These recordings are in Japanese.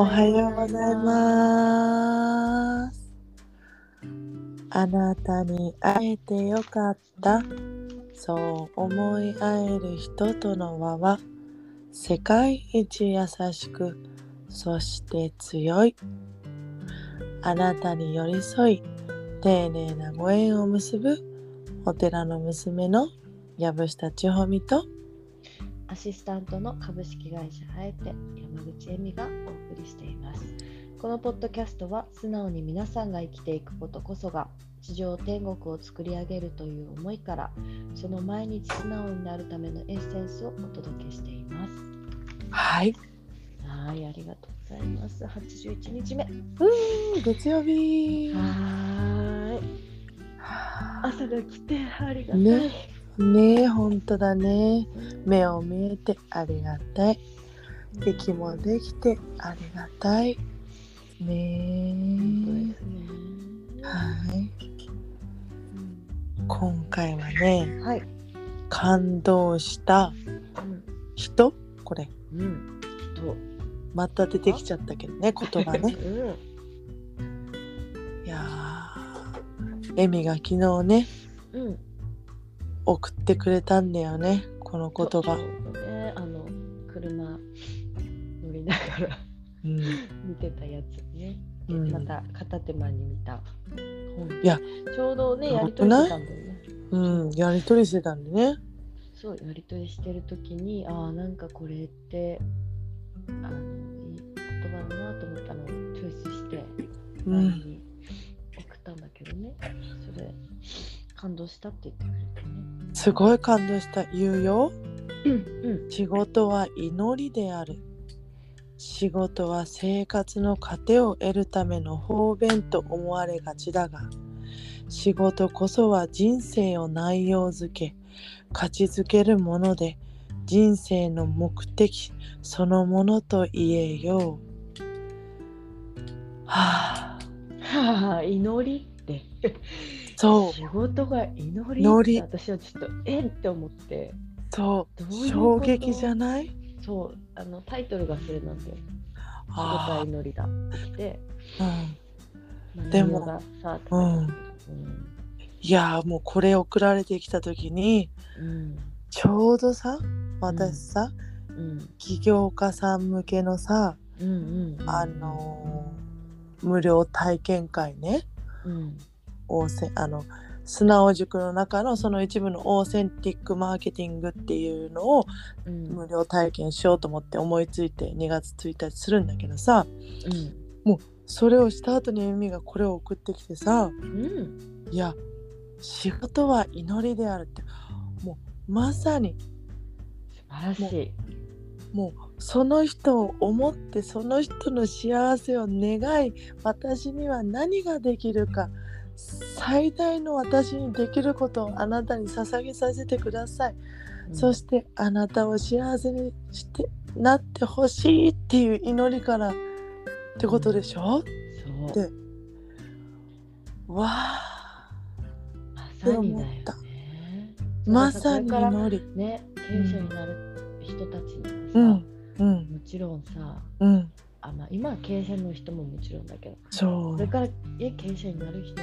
おはようございます。あなたに会えてよかった。そう思い合える人との輪は世界一優しく、そして強い。あなたに寄り添い、丁寧なご縁を結ぶお寺の娘の藪下千穂美とアシスタントの株式会社あえて山口恵美がお送りしています。このポッドキャストは素直に皆さんが生きていくことこそが地上天国を作り上げるという思いからその毎日素直になるためのエッセンスをお届けしています。はい、はい、ありがとうございます。81日目。はうん月曜日ーい。朝が来てありがたい。ねねえ本当だね目を見えてありがたい息もできてありがたいねね。えはい今回はねうんはい。感動したうん。人？これうん。と。また出てきちゃったけどね言葉ね うん。いやーエミが昨日ねうん。送ってくれたんだよねこの言葉。ね、あの車乗りながらうん。見てたやつね、うん。また片手間に見た。本いやちょうどねよやりとりしてたんだよね。うんやりとりしてたんでね。そうやりとりしてる時にああなんかこれってあのいい言葉だなと思ったのをチョイスしてう LINE んに送ったんだけどね、それ感動したって言ってくれて。ねすごい感動した。言うよ。うんうん。仕事は祈りである。仕事は生活の糧を得るための方便と思われがちだが仕事こそは人生を内容づけ価値づけるもので人生の目的そのものと言えよう。はあ。はあ祈りってそう。仕事が祈りって私はちょっとえっ？て思って。そう。どういう衝撃じゃない？そう。あのタイトルがそれなんだよ。仕事はあ祈りだ。ってで、あ、うん、まあでも内容がさって書いやーもうこれ送られてきた時にうん。ちょうどさ私さ、うん。起業家さん向けのさ、うんうんうん。あのー無料体験会ね。うんオーセンあの素直塾の中のその一部のオーセンティックマーケティングっていうのをうん。無料体験しようと思って思いついて2月1日するんだけどさそれをした後にエミがこれを送ってきてさうん。うんいや仕事は祈りであるってもうまさに素晴らしい。もうその人を思ってその人の幸せを願い私には何ができるか最大の私にできることをあなたに捧げさせてください、そしてあなたを幸せにしてなってほしいっていう祈りからってことでしょ、そう。でわあまさにだよね。まさに祈り。ね経営者になる人たちにはさ、うんうん。もちろんさうん今は経営者の人ももちろんだけどこれからえ経営者になる人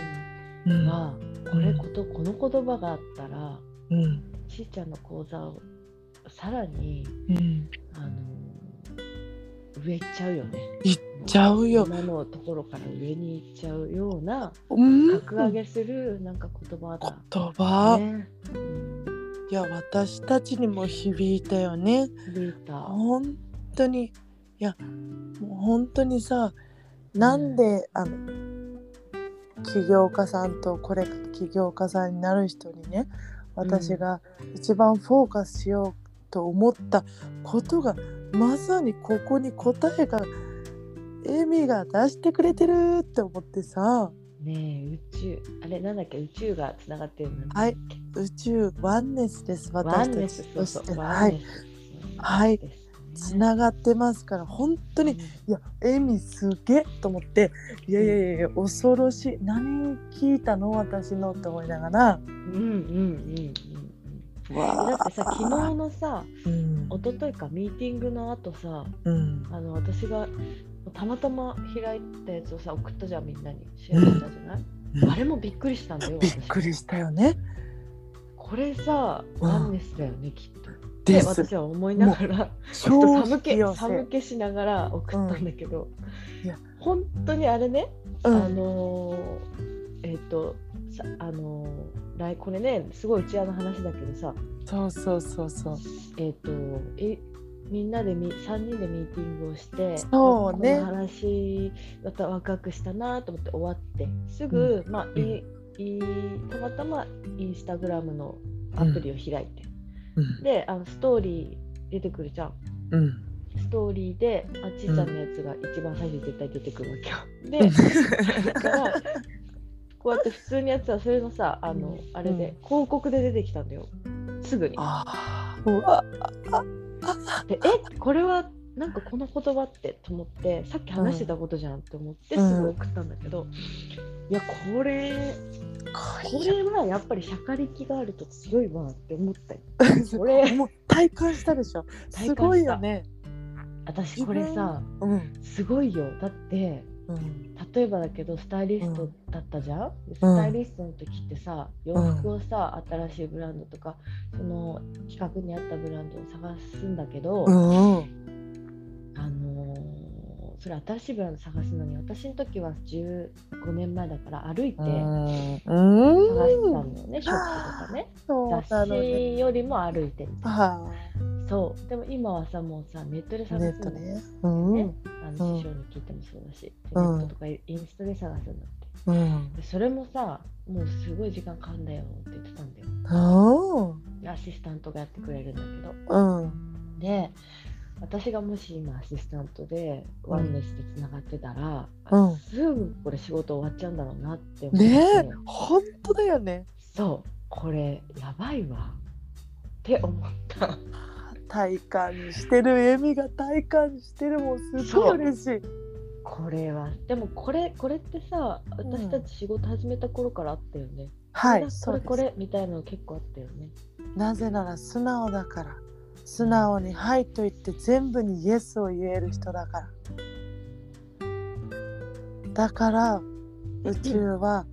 うん。には、これことこの言葉があったらうん。しーちゃんの講座をさらにうん。あの上行っちゃうよね。行っちゃうよ。今のところから上に行っちゃうようなうん。格上げするなんか言葉だ。言葉、ね、うんいや私たちにも響いたよね。響いた。本当にいやもう本当にさなんで、あの起業家さんとこれ起業家さんになる人にね私が一番フォーカスしようと思ったことがまさにここに答えがエミが出してくれてるって思ってさ。ねえ宇宙あれなんだっけ宇宙がつながってるの？はい宇宙ワンネスですワ私たンネスちそうそうはい。スはいつながってますから本当にいやエミすげえと思っていやいやいやいや恐ろしい。何聞いたの私のって思いながら。うんうんうんうんうん。わだってさ昨日のさうん。一昨日かミーティングの後さうん。あの私がたまたま開いたやつをさ送ったじゃんみんなに。シェアしたじゃない、うん。あれもびっくりしたんだよびっくりしたよね。これさうん。ワンネスだよねきっと。です。で私は思いながらちょ超っと寒気寒気しながら送ったんだけど、いや。本当にあれね、うん。あのーえっ、とさあのー来これねすごいうちわの話だけどさそうそうそうそう。えっ、とえみんなでみ3人でミーティングをしてそうね。この話またワクワクしたなと思って終わってすぐ、まあいいたまたまインスタグラムのアプリを開いて、うん。であのストーリー出てくるじゃん。うん。ストーリーであちいちゃんのやつが一番最初に絶対出てくるわけよ。でだからこうやって普通にやってたらそれのさあのあれで広告で出てきたんだよ。すぐに。でえ？これはなんかこの言葉ってと思ってさっき話してたことじゃんって思ってうんすぐ送ったんだけど、いやこれこれはやっぱり釈迦力があると強いわって思ったよ。これもう体感したでしょ。すごいよね。私これさうん。すごいよだってうん。例えばだけどスタイリストだったじゃん、でスタイリストの時ってさ洋服をさ、新しいブランドとかその企画に合ったブランドを探すんだけど、それ新しいブランド探すのに私の時は15年前だから歩いて探してたうん。のよね、ショップとかねそうな雑のね。誌よりも歩いてみたいなはそうでも今はさもうさネットであ。探ネすんだよットね。うん。ねあうんの師匠に聞いてもそうだし、でうんネットとかインスタで探すんだってうん。でそれもさもうすごい時間かかんだよって言ってたんだよアシスタントがやってくれるんだけどうん。で私がもし今アシスタントでワンネスでつながってたら、うん。すぐこれ仕事終わっちゃうんだろうなって思って、ねえ、本当だよね。そう。これやばいわ。って思った。体感してる、エミが体感してるもん、すごい嬉しい。これは。でもこれこれってさ私たち仕事始めた頃からあったよね、はい、これそうです。これこれみたいなの結構あったよね。なぜなら素直だから。素直に「はい」と言って全部に「イエス」を言える人だから。だから宇宙は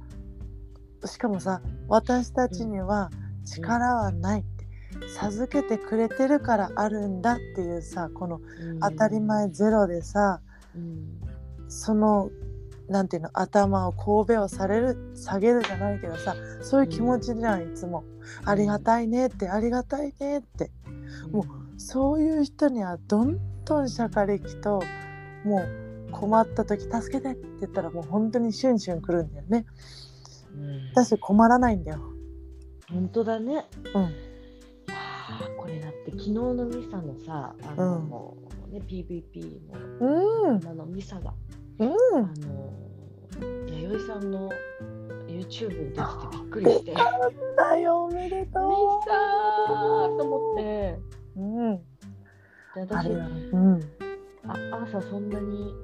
しかもさ私たちには力はないって授けてくれてるからあるんだっていうさこの当たり、前ゼロでさうん。そのなんていうの頭を神戸をされる下げるじゃないけどさそういう気持ちじゃんいつも。ありがたいねってありがたいねってうんもそういう人にはどんどん釈迦力ともう困った時助けてって言ったらもう本当にシュンシュン来るんだよね。うん。私困らないんだよ。本当だね。うん。いやーこれだって昨日のミサのさあの、ね PVP のうん。あのミサがうん。あの弥生さんの YouTube に出ててびっくりして。ミだよおめでとサーと思ってううんであ私れはうん。あ朝そんなに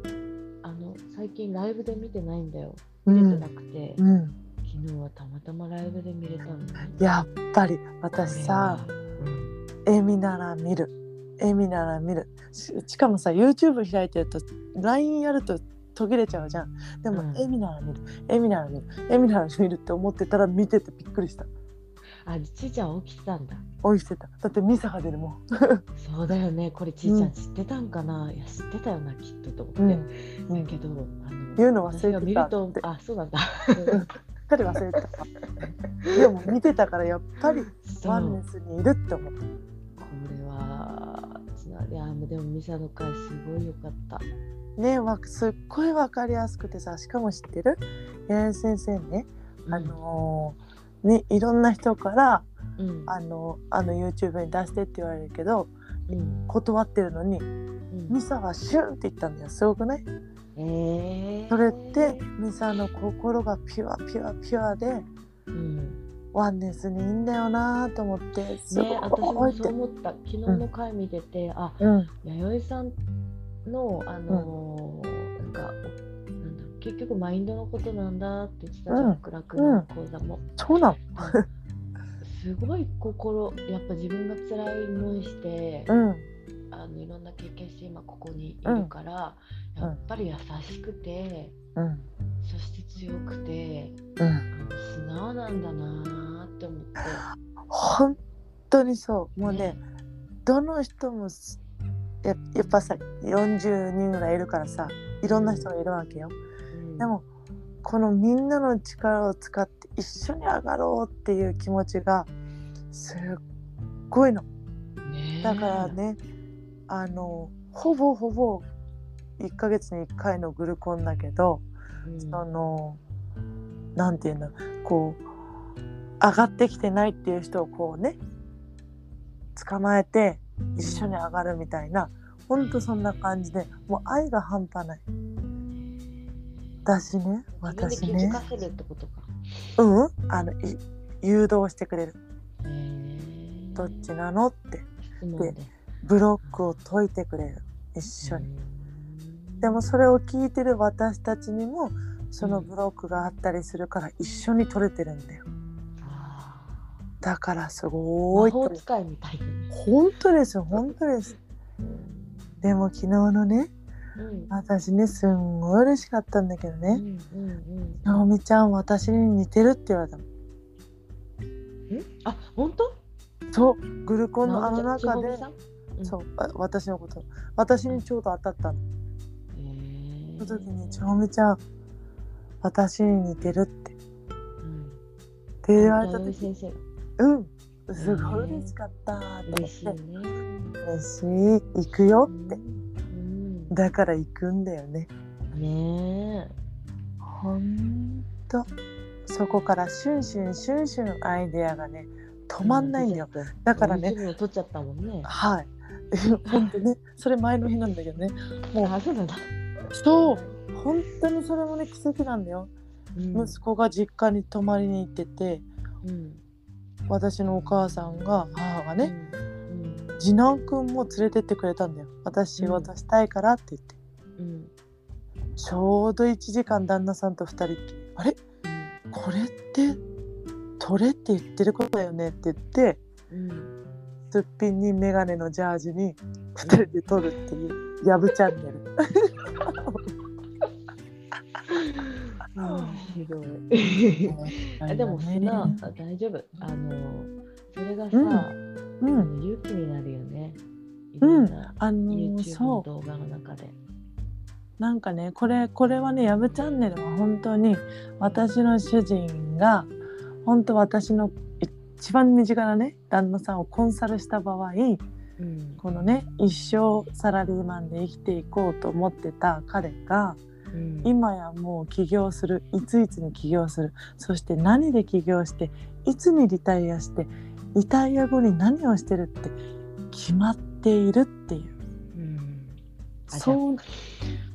あの最近ライブで見てないんだよ。うん。見れてなくて、うん。昨日はたまたまライブで見れたのねやっぱり私さうん。エミなら見る。エミなら見る。ししかもさ YouTube 開いてると LINE やると途切れちゃうじゃん。でも、うん。エミなら見る。エミなら見る。エミなら見るって思ってたら見ててびっくりした。あちいちゃん起きてたんだ。おいしてた。だってミサが出るもん。そうだよね。これちいちゃうんん知ってたんかな、いや知ってたよなきっとと思って、うん。だけどあの言うの忘れてた私が見るとあそうなんだ。っかり忘れてた。でも見てたからやっぱりワンネスにいるって思った。これはいやでもミサの回すごいよかったねわすっごいわかりやすくてさしかも知ってる？八重先生ね。あのーねいろんな人からうん。あのあの YouTube に出してって言われるけどうん。断ってるのにうん。ミサはシュンって言ったんだよ。すごくない？えー、それってミサの心がピュアピュアピュアでうん。ワンネスにいいんだよなと思ってすね私もそう思った。昨日の回見てて、あうん。弥生さんのあのーかおなんだろう結局マインドのことなんだって言ってたじゃん、うん。クラクの講座も、そうなの。すごい心やっぱ自分が辛い思いして、うん。あのいろんな経験して今ここにいるから、ややっぱり優しくてうん。そして強くて素直なんだなーって思って。本当にそう。もうねどの人もすややっぱさ40人ぐらいいるからさいろんな人がいるわけよ。うん。でもこのみんなの力を使って一緒に上がろうっていう気持ちがすっごいの。だからねあのほぼほぼ1ヶ月に1回のグルコンだけど、うん。そのなんていうのこう上がってきてないっていう人をこうね捕まえて一緒に上がるみたいなほんとそんな感じでもう愛が半端ない。私ね私ね。かせるってことか。うん。あのい誘導してくれる。どっちなのって。で。ブロックを解いてくれる。一緒に。にでもそれを聞いてる私たちにもそのブロックがあったりするから一緒に取れてるんだよ。あだからすーごい魔法使いみたい。本当です本当ですでも昨日のねうん。私ねすんごい嬉しかったんだけどね。うんうんうん「直美ちゃん私に似てる」って言われたの。んあ本当？そう。グルコンのあの中で。うん。そう。あ私のこと。私にちょうど当たったの。その時に「直美ちゃん私に似てる」って。うん。って言われた時。先生が。うんすごい嬉しかった。と思嬉しいってね。嬉しい。行くよって。うん。だから行くんだよね。ねほんと。そこからシュンシュンシュンシュンアイデアがねえ。止まんないんだよ。うだ。からね取っちゃったもんね。はい。ほんとねそれ前の日なんだけどね。もうあそうなんだ。そう。本当にそれもね奇跡なんだよ、うん。息子が実家に泊まりに行ってて。うん私のお母さんが母がね、うん。次男くんも連れてってくれたんだよ。私仕事したいからって言って、うん。ちょうど1時間旦那さんと2人。っきりあれ？これって取れって言ってることだよねって言ってうん。うんすっぴんに眼鏡のジャージに2人で撮るっていうヤブチャンネルひどい。あでも素直あ大丈夫。あのそれがさ、うん勇気になるよね。いうんあの YouTube そうの動画の中で。なんかねこれこれはねヤブチャンネルは本当に私の主人が本当私の一番身近なね旦那さんをコンサルした場合うんこのね一生サラリーマンで生きていこうと思ってた彼がうん今やもう起業するいついつに起業するそして何で起業していつにリタイアしてリタイア後に何をしてるって決まっているっていううんあそう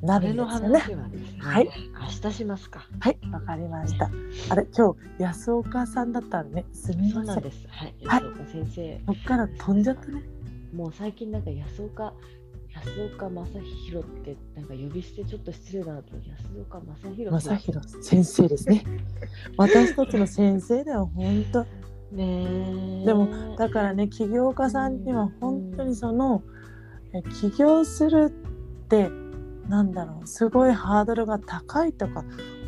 なるんですよね。話ははい明日しますか。はい、わかりました。あれ、今日安岡さんだったらね、すみません。そうなんです。はい、はい安岡先生、そっから飛んじゃったね。もう最近なんか安岡安岡正弘ってなんか呼び捨てちょっと失礼だなと安岡正弘正弘先生ですね。私たちの先生だよ、本当。ねえでもだからね、起業家さんには本当にその、え起業するって、なんだろう、すごいハードルが高いとか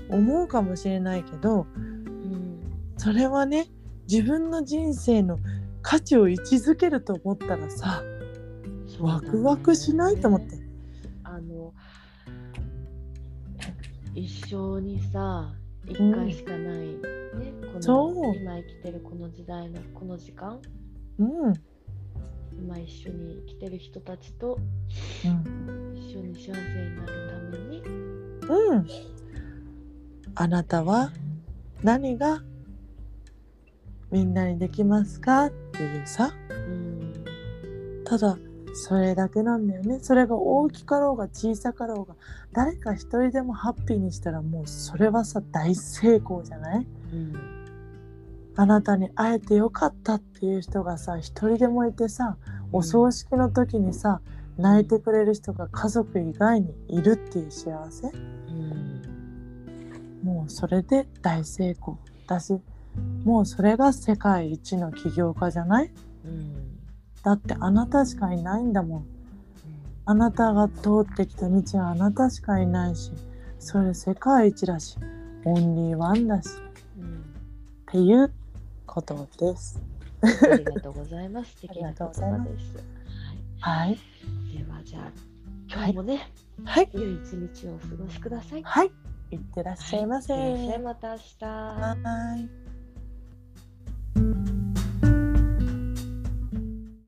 思うかもしれないけど、うんそれはね、自分の人生の価値を位置づけると思ったらさ、ワクワクしないと思って。あの一生にさ一回しかない、ねこそう。の今生きてるこの時代のこの時間。うん。今一緒に生きてる人たちとうん。一緒に幸せになるために。うん。あなたは何がみんなにできますか？っていうさ。うん。ただそれだけなんだよね。それが大きかろうが小さかろうが誰か一人でもハッピーにしたらもうそれはさ大成功じゃない？うん。あなたに会えてよかったっていう人がさ一人でもいてさお葬式の時にさ泣いてくれる人が家族以外にいるっていう幸せ？うん。もうそれで大成功。だしもうそれが世界一の起業家じゃない？うんだってあなたしかいないんだもんあなたが通ってきた道はあなたしかいないしそれ世界一だしオンリーワンだしうんっていうことです。ありがとうございます。素敵な言葉ありがとうございますです。はい。はい、ではじゃあ今日もね、はい。良い一日をお過ごしください。はい。いってらっしゃいませ。いってらっしゃいまた明日。はい。